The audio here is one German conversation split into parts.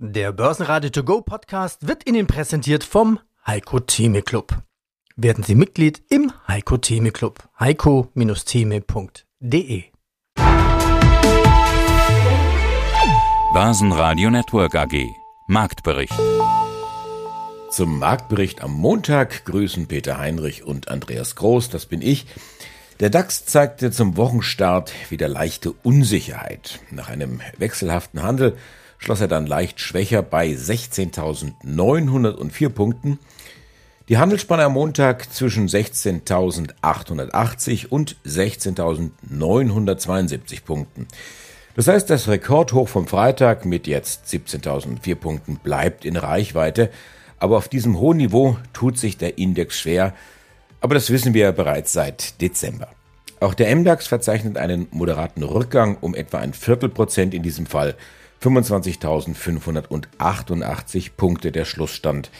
Der Börsenradio To Go Podcast wird Ihnen präsentiert vom Heiko Theme Club. Werden Sie Mitglied im Heiko Theme Club. heiko-theme.de Börsenradio Network AG Marktbericht. Zum Marktbericht am Montag grüßen Peter Heinrich und Andreas Groß, das bin ich. Der DAX zeigte zum Wochenstart wieder leichte Unsicherheit. Nach einem wechselhaften Handel schloss er dann leicht schwächer bei 16.904 Punkten. Die Handelsspanne am Montag zwischen 16.880 und 16.972 Punkten. Das heißt, das Rekordhoch vom Freitag mit jetzt 17.004 Punkten bleibt in Reichweite, aber auf diesem hohen Niveau tut sich der Index schwer, aber das wissen wir bereits seit Dezember. Auch der MDAX verzeichnet einen moderaten Rückgang um etwa ein Viertelprozent in diesem Fall 25.588 Punkte der Schlussstand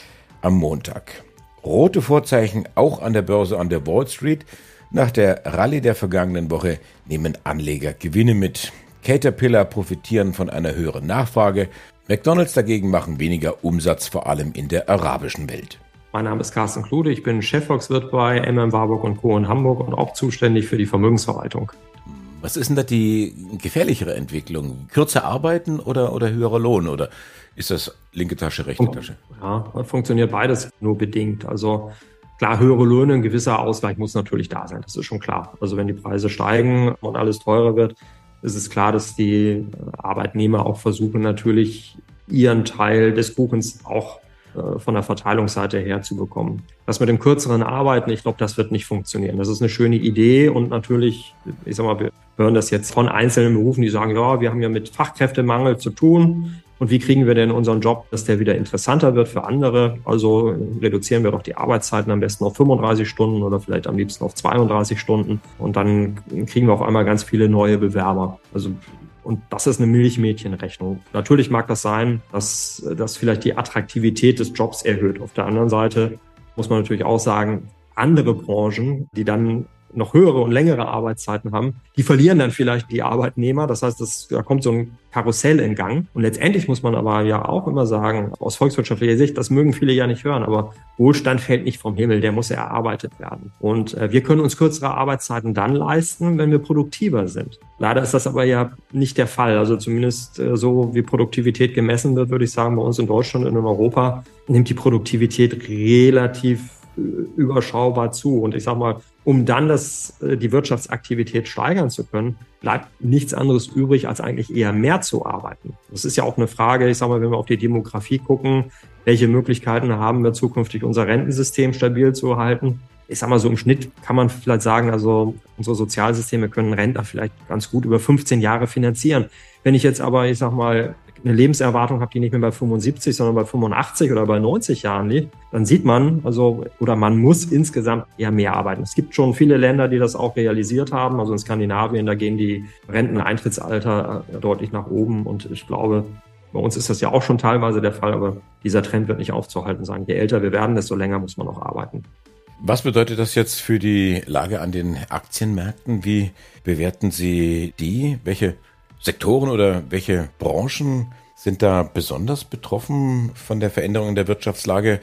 am Montag. Rote Vorzeichen auch an der Börse an der Wall Street. Nach der Rallye der vergangenen Woche nehmen Anleger Gewinne mit. Caterpillar profitieren von einer höheren Nachfrage. McDonald's dagegen machen weniger Umsatz, vor allem in der arabischen Welt. Mein Name ist Carsten Klude, ich bin Chefvolkswirt bei MM Warburg Co. in Hamburg und auch zuständig für die Vermögensverwaltung. Was ist denn da die gefährlichere Entwicklung? Kürzer arbeiten oder, oder höherer Lohn? Oder ist das linke Tasche, rechte Tasche? Ja, funktioniert beides nur bedingt. Also klar, höhere Löhne, ein gewisser Ausgleich muss natürlich da sein. Das ist schon klar. Also wenn die Preise steigen und alles teurer wird, ist es klar, dass die Arbeitnehmer auch versuchen, natürlich ihren Teil des Kuchens auch von der Verteilungsseite her zu bekommen. Das mit dem kürzeren Arbeiten, ich glaube, das wird nicht funktionieren. Das ist eine schöne Idee und natürlich, ich sag mal, wir hören das jetzt von einzelnen Berufen, die sagen, ja, wir haben ja mit Fachkräftemangel zu tun. Und wie kriegen wir denn unseren Job, dass der wieder interessanter wird für andere? Also reduzieren wir doch die Arbeitszeiten am besten auf 35 Stunden oder vielleicht am liebsten auf 32 Stunden. Und dann kriegen wir auf einmal ganz viele neue Bewerber. Also und das ist eine Milchmädchenrechnung. Natürlich mag das sein, dass das vielleicht die Attraktivität des Jobs erhöht. Auf der anderen Seite muss man natürlich auch sagen, andere Branchen, die dann noch höhere und längere Arbeitszeiten haben, die verlieren dann vielleicht die Arbeitnehmer. Das heißt, das, da kommt so ein Karussell in Gang. Und letztendlich muss man aber ja auch immer sagen, aus volkswirtschaftlicher Sicht, das mögen viele ja nicht hören, aber Wohlstand fällt nicht vom Himmel, der muss erarbeitet werden. Und äh, wir können uns kürzere Arbeitszeiten dann leisten, wenn wir produktiver sind. Leider ist das aber ja nicht der Fall. Also zumindest äh, so wie Produktivität gemessen wird, würde ich sagen, bei uns in Deutschland und in Europa nimmt die Produktivität relativ überschaubar zu. Und ich sage mal, um dann das, äh, die Wirtschaftsaktivität steigern zu können, bleibt nichts anderes übrig, als eigentlich eher mehr zu arbeiten. Das ist ja auch eine Frage, ich sage mal, wenn wir auf die Demografie gucken, welche Möglichkeiten haben wir zukünftig, unser Rentensystem stabil zu halten? Ich sage mal so im Schnitt kann man vielleicht sagen, also unsere Sozialsysteme können Rentner vielleicht ganz gut über 15 Jahre finanzieren. Wenn ich jetzt aber, ich sag mal, eine Lebenserwartung habe, die nicht mehr bei 75, sondern bei 85 oder bei 90 Jahren liegt, dann sieht man, also, oder man muss insgesamt eher mehr arbeiten. Es gibt schon viele Länder, die das auch realisiert haben. Also in Skandinavien, da gehen die Renteneintrittsalter äh, deutlich nach oben. Und ich glaube, bei uns ist das ja auch schon teilweise der Fall, aber dieser Trend wird nicht aufzuhalten sein. Je älter wir werden, desto länger muss man auch arbeiten. Was bedeutet das jetzt für die Lage an den Aktienmärkten? Wie bewerten Sie die? Welche Sektoren oder welche Branchen sind da besonders betroffen von der Veränderung in der Wirtschaftslage?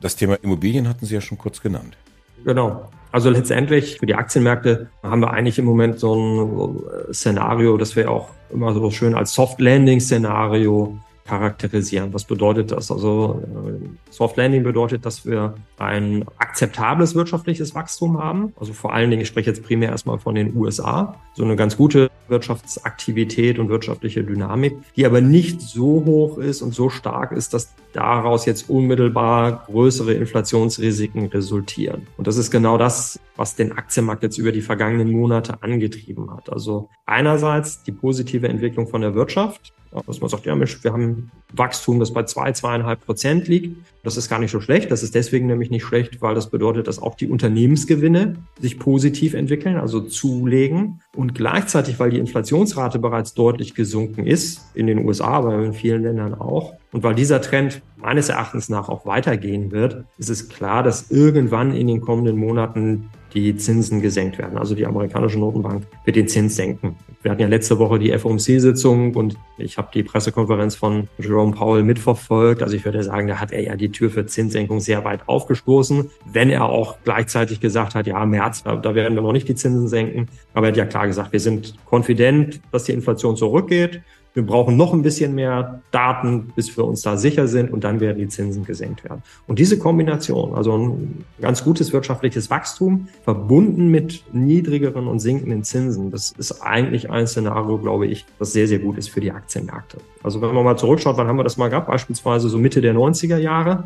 Das Thema Immobilien hatten Sie ja schon kurz genannt. Genau. Also letztendlich für die Aktienmärkte haben wir eigentlich im Moment so ein Szenario, das wir auch immer so schön als Soft Landing Szenario charakterisieren. Was bedeutet das? Also äh, Soft Landing bedeutet, dass wir ein akzeptables wirtschaftliches Wachstum haben. Also vor allen Dingen, ich spreche jetzt primär erstmal von den USA, so eine ganz gute Wirtschaftsaktivität und wirtschaftliche Dynamik, die aber nicht so hoch ist und so stark ist, dass daraus jetzt unmittelbar größere Inflationsrisiken resultieren. Und das ist genau das, was den Aktienmarkt jetzt über die vergangenen Monate angetrieben hat. Also einerseits die positive Entwicklung von der Wirtschaft, dass man sagt, ja Mensch, wir haben Wachstum, das bei zwei, zweieinhalb Prozent liegt. Das ist gar nicht so schlecht. Das ist deswegen nämlich nicht schlecht, weil das bedeutet, dass auch die Unternehmensgewinne sich positiv entwickeln, also zulegen. Und gleichzeitig, weil die Inflationsrate bereits deutlich gesunken ist, in den USA, aber in vielen Ländern auch. Und weil dieser Trend meines Erachtens nach auch weitergehen wird, ist es klar, dass irgendwann in den kommenden Monaten die Zinsen gesenkt werden. Also die amerikanische Notenbank wird den Zins senken. Wir hatten ja letzte Woche die FOMC-Sitzung und ich habe die Pressekonferenz von Jerome Powell mitverfolgt. Also ich würde sagen, da hat er ja die Tür für Zinssenkung sehr weit aufgestoßen, wenn er auch gleichzeitig gesagt hat, ja, März, da werden wir noch nicht die Zinsen senken. Aber er hat ja klar gesagt, wir sind konfident, dass die Inflation zurückgeht wir brauchen noch ein bisschen mehr Daten, bis wir uns da sicher sind und dann werden die Zinsen gesenkt werden. Und diese Kombination, also ein ganz gutes wirtschaftliches Wachstum verbunden mit niedrigeren und sinkenden Zinsen, das ist eigentlich ein Szenario, glaube ich, das sehr, sehr gut ist für die Aktienmärkte. Also wenn man mal zurückschaut, wann haben wir das mal gehabt? Beispielsweise so Mitte der 90er Jahre.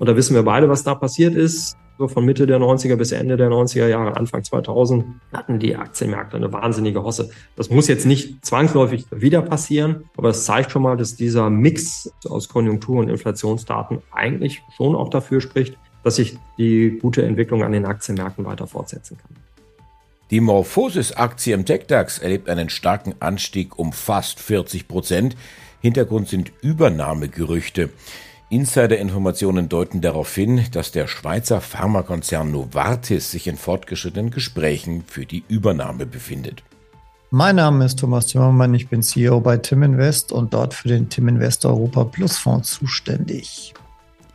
Und da wissen wir beide, was da passiert ist so von Mitte der 90er bis Ende der 90er Jahre, Anfang 2000, hatten die Aktienmärkte eine wahnsinnige Hosse. Das muss jetzt nicht zwangsläufig wieder passieren, aber es zeigt schon mal, dass dieser Mix aus Konjunktur- und Inflationsdaten eigentlich schon auch dafür spricht, dass sich die gute Entwicklung an den Aktienmärkten weiter fortsetzen kann. Die Morphosis-Aktie im TechDAX erlebt einen starken Anstieg um fast 40 Prozent. Hintergrund sind Übernahmegerüchte. Insider-Informationen deuten darauf hin, dass der Schweizer Pharmakonzern Novartis sich in fortgeschrittenen Gesprächen für die Übernahme befindet. Mein Name ist Thomas Zimmermann, ich bin CEO bei Tim Invest und dort für den Tim Invest Europa Plus Fonds zuständig.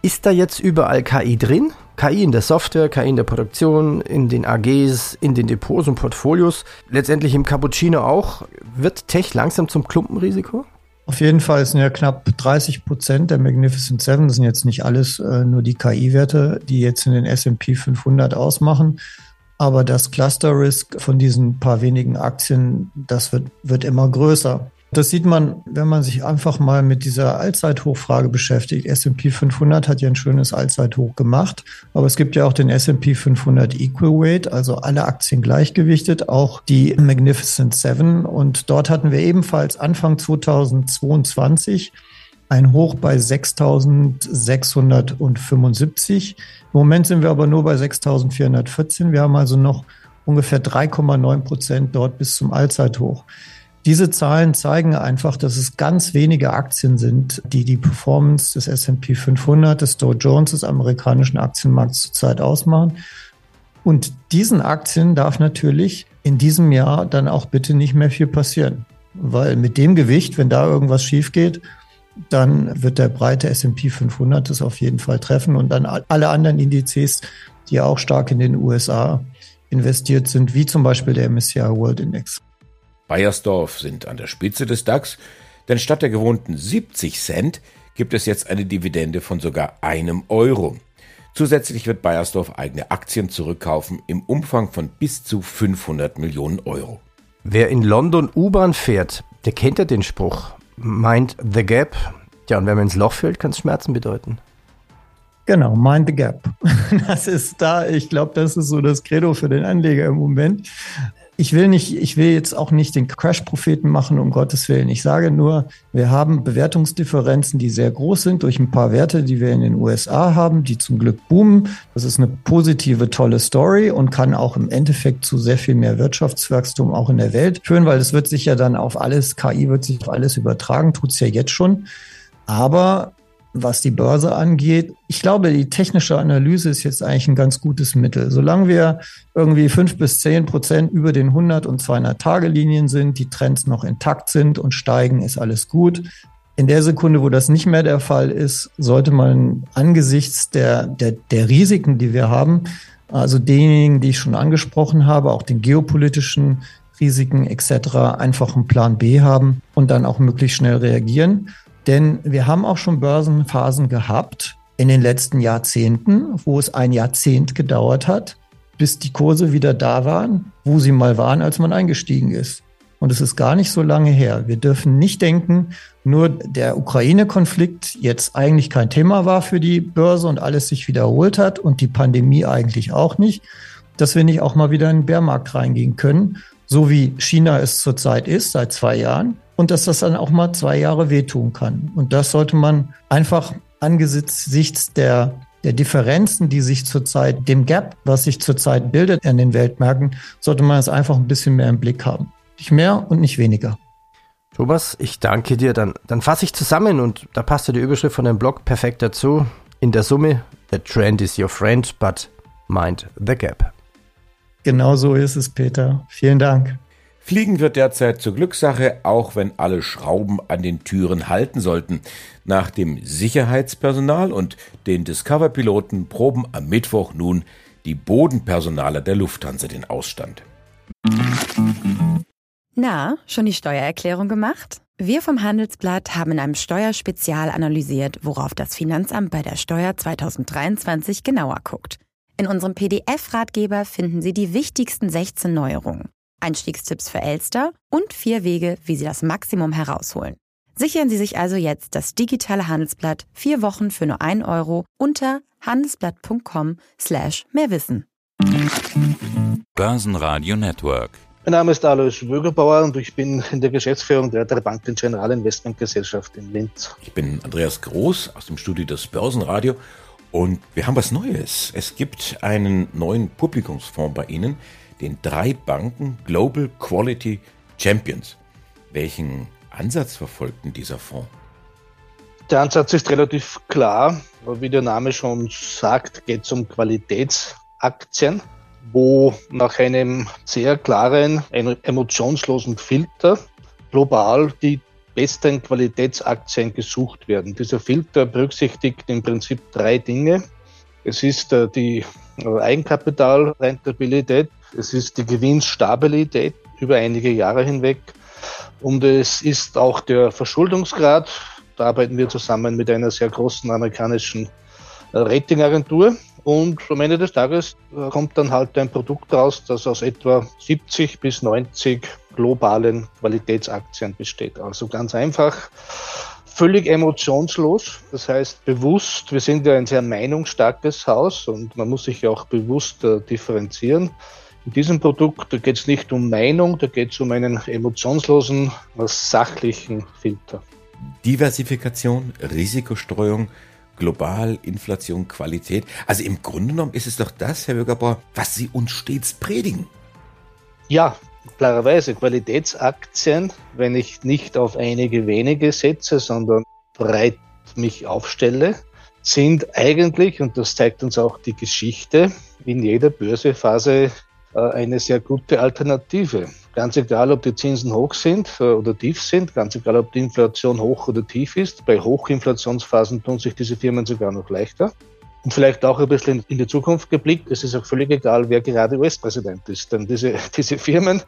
Ist da jetzt überall KI drin? KI in der Software, KI in der Produktion, in den AGs, in den Depots und Portfolios, letztendlich im Cappuccino auch. Wird Tech langsam zum Klumpenrisiko? Auf jeden Fall sind ja knapp 30 Prozent der Magnificent Seven, das sind jetzt nicht alles äh, nur die KI-Werte, die jetzt in den S&P 500 ausmachen. Aber das Cluster Risk von diesen paar wenigen Aktien, das wird, wird immer größer. Das sieht man, wenn man sich einfach mal mit dieser Allzeithochfrage beschäftigt. S&P 500 hat ja ein schönes Allzeithoch gemacht, aber es gibt ja auch den S&P 500 Equal Weight, also alle Aktien gleichgewichtet, auch die Magnificent Seven. Und dort hatten wir ebenfalls Anfang 2022 ein Hoch bei 6.675. Im Moment sind wir aber nur bei 6.414. Wir haben also noch ungefähr 3,9 Prozent dort bis zum Allzeithoch. Diese Zahlen zeigen einfach, dass es ganz wenige Aktien sind, die die Performance des S&P 500, des Dow Jones, des amerikanischen Aktienmarkts zurzeit ausmachen. Und diesen Aktien darf natürlich in diesem Jahr dann auch bitte nicht mehr viel passieren. Weil mit dem Gewicht, wenn da irgendwas schief geht, dann wird der breite S&P 500 das auf jeden Fall treffen und dann alle anderen Indizes, die auch stark in den USA investiert sind, wie zum Beispiel der MSCI World Index. Bayersdorf sind an der Spitze des DAX, denn statt der gewohnten 70 Cent gibt es jetzt eine Dividende von sogar einem Euro. Zusätzlich wird Bayersdorf eigene Aktien zurückkaufen im Umfang von bis zu 500 Millionen Euro. Wer in London U-Bahn fährt, der kennt ja den Spruch. Mind the gap. Ja, und wenn man ins Loch fällt, kann es Schmerzen bedeuten. Genau, mind the gap. Das ist da, ich glaube, das ist so das Credo für den Anleger im Moment ich will nicht, ich will jetzt auch nicht den Crash-Propheten machen, um Gottes Willen. Ich sage nur, wir haben Bewertungsdifferenzen, die sehr groß sind durch ein paar Werte, die wir in den USA haben, die zum Glück boomen. Das ist eine positive, tolle Story und kann auch im Endeffekt zu sehr viel mehr Wirtschaftswachstum auch in der Welt führen, weil es wird sich ja dann auf alles, KI wird sich auf alles übertragen, tut's ja jetzt schon. Aber was die Börse angeht. Ich glaube, die technische Analyse ist jetzt eigentlich ein ganz gutes Mittel. Solange wir irgendwie fünf bis zehn Prozent über den 100 und 200 Tage Linien sind, die Trends noch intakt sind und steigen, ist alles gut. In der Sekunde, wo das nicht mehr der Fall ist, sollte man angesichts der, der, der Risiken, die wir haben, also denjenigen, die ich schon angesprochen habe, auch den geopolitischen Risiken etc., einfach einen Plan B haben und dann auch möglichst schnell reagieren. Denn wir haben auch schon Börsenphasen gehabt in den letzten Jahrzehnten, wo es ein Jahrzehnt gedauert hat, bis die Kurse wieder da waren, wo sie mal waren, als man eingestiegen ist. Und es ist gar nicht so lange her. Wir dürfen nicht denken, nur der Ukraine-Konflikt jetzt eigentlich kein Thema war für die Börse und alles sich wiederholt hat und die Pandemie eigentlich auch nicht, dass wir nicht auch mal wieder in den Bärmarkt reingehen können, so wie China es zurzeit ist, seit zwei Jahren und dass das dann auch mal zwei Jahre wehtun kann. Und das sollte man einfach angesichts der, der Differenzen, die sich zurzeit, dem Gap, was sich zurzeit bildet an den Weltmärkten, sollte man es einfach ein bisschen mehr im Blick haben. Nicht mehr und nicht weniger. Thomas, ich danke dir. Dann, dann fasse ich zusammen und da passt ja die Überschrift von dem Blog perfekt dazu. In der Summe, the trend is your friend, but mind the gap. Genau so ist es, Peter. Vielen Dank. Fliegen wird derzeit zur Glückssache, auch wenn alle Schrauben an den Türen halten sollten. Nach dem Sicherheitspersonal und den Discover-Piloten proben am Mittwoch nun die Bodenpersonale der Lufthansa den Ausstand. Na, schon die Steuererklärung gemacht? Wir vom Handelsblatt haben in einem Steuerspezial analysiert, worauf das Finanzamt bei der Steuer 2023 genauer guckt. In unserem PDF-Ratgeber finden Sie die wichtigsten 16 Neuerungen. Einstiegstipps für Elster und vier Wege, wie Sie das Maximum herausholen. Sichern Sie sich also jetzt das digitale Handelsblatt vier Wochen für nur ein Euro unter handelsblatt.com slash mehrwissen. Börsenradio Network. Mein Name ist Alois Wögerbauer und ich bin in der Geschäftsführung der Bank General Investment Gesellschaft in Linz. Ich bin Andreas Groß aus dem Studio des Börsenradio und wir haben was Neues. Es gibt einen neuen Publikumsfonds bei Ihnen, den drei Banken Global Quality Champions. Welchen Ansatz verfolgt denn dieser Fonds? Der Ansatz ist relativ klar. Wie der Name schon sagt, geht es um Qualitätsaktien, wo nach einem sehr klaren, emotionslosen Filter global die besten Qualitätsaktien gesucht werden. Dieser Filter berücksichtigt im Prinzip drei Dinge. Es ist äh, die Eigenkapitalrentabilität, es ist die Gewinnstabilität über einige Jahre hinweg und es ist auch der Verschuldungsgrad. Da arbeiten wir zusammen mit einer sehr großen amerikanischen äh, Ratingagentur. Und am Ende des Tages äh, kommt dann halt ein Produkt raus, das aus etwa 70 bis 90 globalen Qualitätsaktien besteht. Also ganz einfach, völlig emotionslos. Das heißt bewusst, wir sind ja ein sehr meinungsstarkes Haus und man muss sich ja auch bewusst differenzieren. In diesem Produkt geht es nicht um Meinung, da geht es um einen emotionslosen, sachlichen Filter. Diversifikation, Risikostreuung, global, Inflation, Qualität. Also im Grunde genommen ist es doch das, Herr Bürgerbauer, was Sie uns stets predigen. Ja, klarerweise Qualitätsaktien, wenn ich nicht auf einige wenige setze, sondern breit mich aufstelle, sind eigentlich, und das zeigt uns auch die Geschichte, in jeder Börsephase eine sehr gute Alternative. Ganz egal, ob die Zinsen hoch sind äh, oder tief sind, ganz egal, ob die Inflation hoch oder tief ist. Bei Hochinflationsphasen tun sich diese Firmen sogar noch leichter. Und vielleicht auch ein bisschen in die Zukunft geblickt, es ist auch völlig egal, wer gerade US-Präsident ist. Denn diese, diese Firmen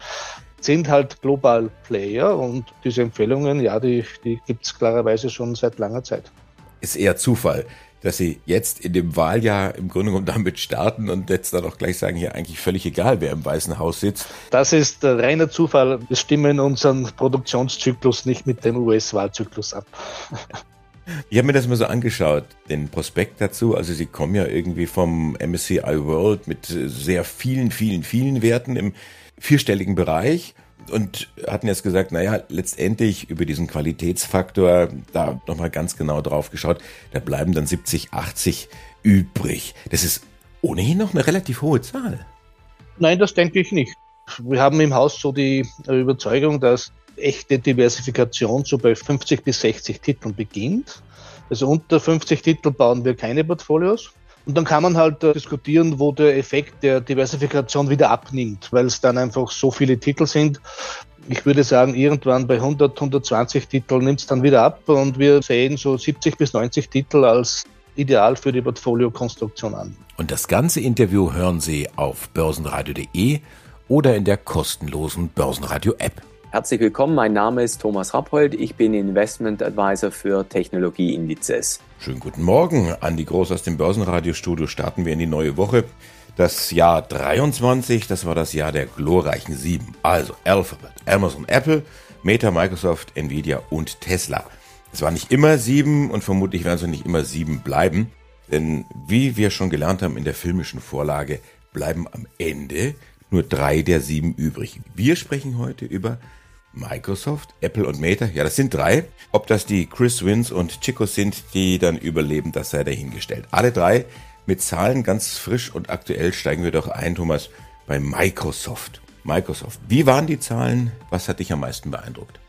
sind halt global Player und diese Empfehlungen, ja, die, die gibt es klarerweise schon seit langer Zeit. Ist eher Zufall dass sie jetzt in dem Wahljahr im Grunde genommen damit starten und jetzt dann auch gleich sagen, hier eigentlich völlig egal, wer im Weißen Haus sitzt. Das ist reiner Zufall. Wir stimmen unseren Produktionszyklus nicht mit dem US-Wahlzyklus ab. Ich habe mir das mal so angeschaut, den Prospekt dazu. Also sie kommen ja irgendwie vom MSCI World mit sehr vielen, vielen, vielen Werten im vierstelligen Bereich und hatten jetzt gesagt, naja, letztendlich über diesen Qualitätsfaktor da nochmal ganz genau drauf geschaut, da bleiben dann 70, 80 übrig. Das ist ohnehin noch eine relativ hohe Zahl. Nein, das denke ich nicht. Wir haben im Haus so die Überzeugung, dass echte Diversifikation so bei 50 bis 60 Titeln beginnt. Also unter 50 Titel bauen wir keine Portfolios. Und dann kann man halt äh, diskutieren, wo der Effekt der Diversifikation wieder abnimmt, weil es dann einfach so viele Titel sind. Ich würde sagen, irgendwann bei 100, 120 Titeln nimmt es dann wieder ab und wir sehen so 70 bis 90 Titel als ideal für die Portfoliokonstruktion an. Und das ganze Interview hören Sie auf börsenradio.de oder in der kostenlosen Börsenradio-App. Herzlich willkommen, mein Name ist Thomas Rappold, ich bin Investment Advisor für Technologieindizes. Schönen guten Morgen, Andi Groß aus dem Börsenradiostudio. Starten wir in die neue Woche. Das Jahr 23, das war das Jahr der glorreichen sieben. Also Alphabet, Amazon, Apple, Meta, Microsoft, Nvidia und Tesla. Es waren nicht immer sieben und vermutlich werden es nicht immer sieben bleiben. Denn wie wir schon gelernt haben in der filmischen Vorlage, bleiben am Ende nur drei der sieben übrig. Wir sprechen heute über Microsoft, Apple und Meta, ja, das sind drei. Ob das die Chris Wins und Chico sind, die dann überleben, das sei dahingestellt. Alle drei mit Zahlen ganz frisch und aktuell steigen wir doch ein, Thomas, bei Microsoft. Microsoft. Wie waren die Zahlen? Was hat dich am meisten beeindruckt?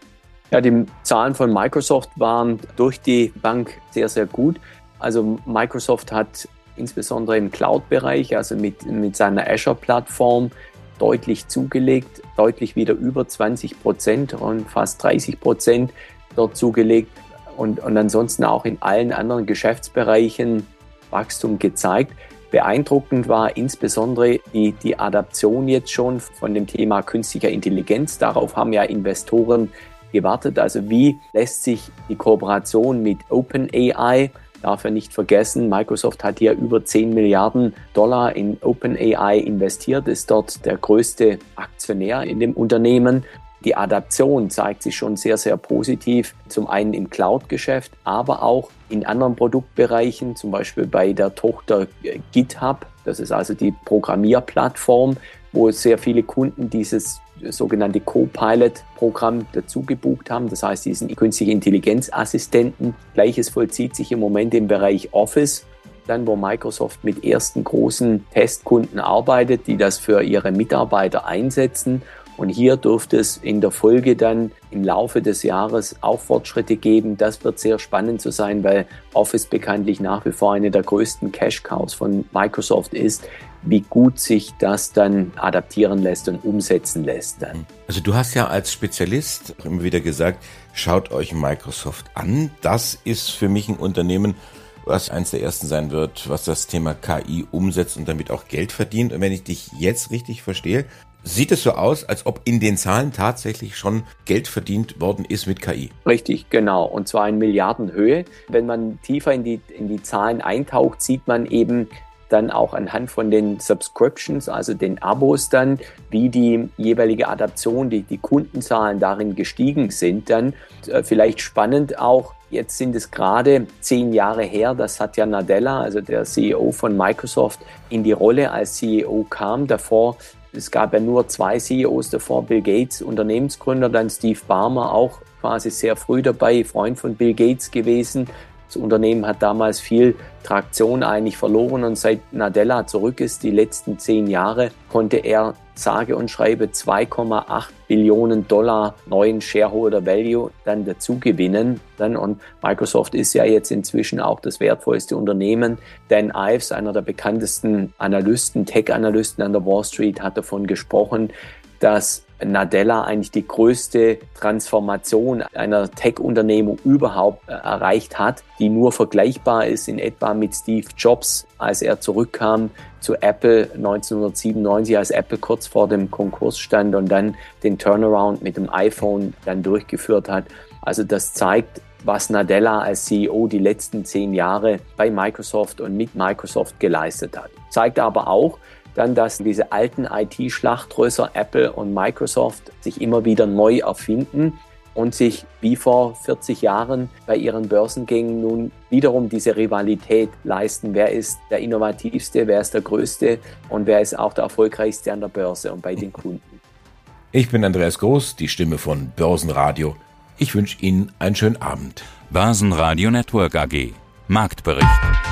Ja, die Zahlen von Microsoft waren durch die Bank sehr, sehr gut. Also Microsoft hat insbesondere im Cloud-Bereich, also mit, mit seiner Azure-Plattform, deutlich zugelegt, deutlich wieder über 20 Prozent und fast 30 Prozent dort zugelegt und, und ansonsten auch in allen anderen Geschäftsbereichen Wachstum gezeigt. Beeindruckend war insbesondere die, die Adaption jetzt schon von dem Thema künstlicher Intelligenz. Darauf haben ja Investoren gewartet. Also wie lässt sich die Kooperation mit OpenAI darf er nicht vergessen, Microsoft hat hier über 10 Milliarden Dollar in OpenAI investiert, ist dort der größte Aktionär in dem Unternehmen. Die Adaption zeigt sich schon sehr, sehr positiv. Zum einen im Cloud-Geschäft, aber auch in anderen Produktbereichen, zum Beispiel bei der Tochter GitHub. Das ist also die Programmierplattform, wo sehr viele Kunden dieses sogenannte Co-Pilot-Programm dazu gebucht haben. Das heißt, diesen künstlichen Intelligenzassistenten. Gleiches vollzieht sich im Moment im Bereich Office. Dann, wo Microsoft mit ersten großen Testkunden arbeitet, die das für ihre Mitarbeiter einsetzen. Und hier dürfte es in der Folge dann im Laufe des Jahres auch Fortschritte geben. Das wird sehr spannend zu sein, weil Office bekanntlich nach wie vor eine der größten Cash-Cows von Microsoft ist wie gut sich das dann adaptieren lässt und umsetzen lässt dann. Also du hast ja als Spezialist immer wieder gesagt, schaut euch Microsoft an. Das ist für mich ein Unternehmen, was eines der ersten sein wird, was das Thema KI umsetzt und damit auch Geld verdient. Und wenn ich dich jetzt richtig verstehe, sieht es so aus, als ob in den Zahlen tatsächlich schon Geld verdient worden ist mit KI. Richtig, genau. Und zwar in Milliardenhöhe. Wenn man tiefer in die, in die Zahlen eintaucht, sieht man eben, dann auch anhand von den Subscriptions, also den Abos dann, wie die jeweilige Adaption, die, die Kundenzahlen darin gestiegen sind dann. Äh, vielleicht spannend auch, jetzt sind es gerade zehn Jahre her, das hat ja Nadella, also der CEO von Microsoft, in die Rolle als CEO kam. Davor es gab ja nur zwei CEOs davor, Bill Gates, Unternehmensgründer, dann Steve Barmer, auch quasi sehr früh dabei, Freund von Bill Gates gewesen, das Unternehmen hat damals viel Traktion eigentlich verloren und seit Nadella zurück ist, die letzten zehn Jahre, konnte er sage und schreibe 2,8 Billionen Dollar neuen Shareholder Value dann dazu gewinnen. Und Microsoft ist ja jetzt inzwischen auch das wertvollste Unternehmen. Dan Ives, einer der bekanntesten Analysten, Tech-Analysten an der Wall Street, hat davon gesprochen, dass Nadella eigentlich die größte Transformation einer Tech-Unternehmung überhaupt äh, erreicht hat, die nur vergleichbar ist in etwa mit Steve Jobs, als er zurückkam zu Apple 1997, als Apple kurz vor dem Konkurs stand und dann den Turnaround mit dem iPhone dann durchgeführt hat. Also das zeigt, was Nadella als CEO die letzten zehn Jahre bei Microsoft und mit Microsoft geleistet hat. Zeigt aber auch, dann, dass diese alten IT-Schlachtrösser Apple und Microsoft sich immer wieder neu erfinden und sich wie vor 40 Jahren bei ihren Börsengängen nun wiederum diese Rivalität leisten. Wer ist der innovativste, wer ist der größte und wer ist auch der erfolgreichste an der Börse und bei den Kunden. Ich bin Andreas Groß, die Stimme von Börsenradio. Ich wünsche Ihnen einen schönen Abend. Börsenradio Network AG. Marktbericht.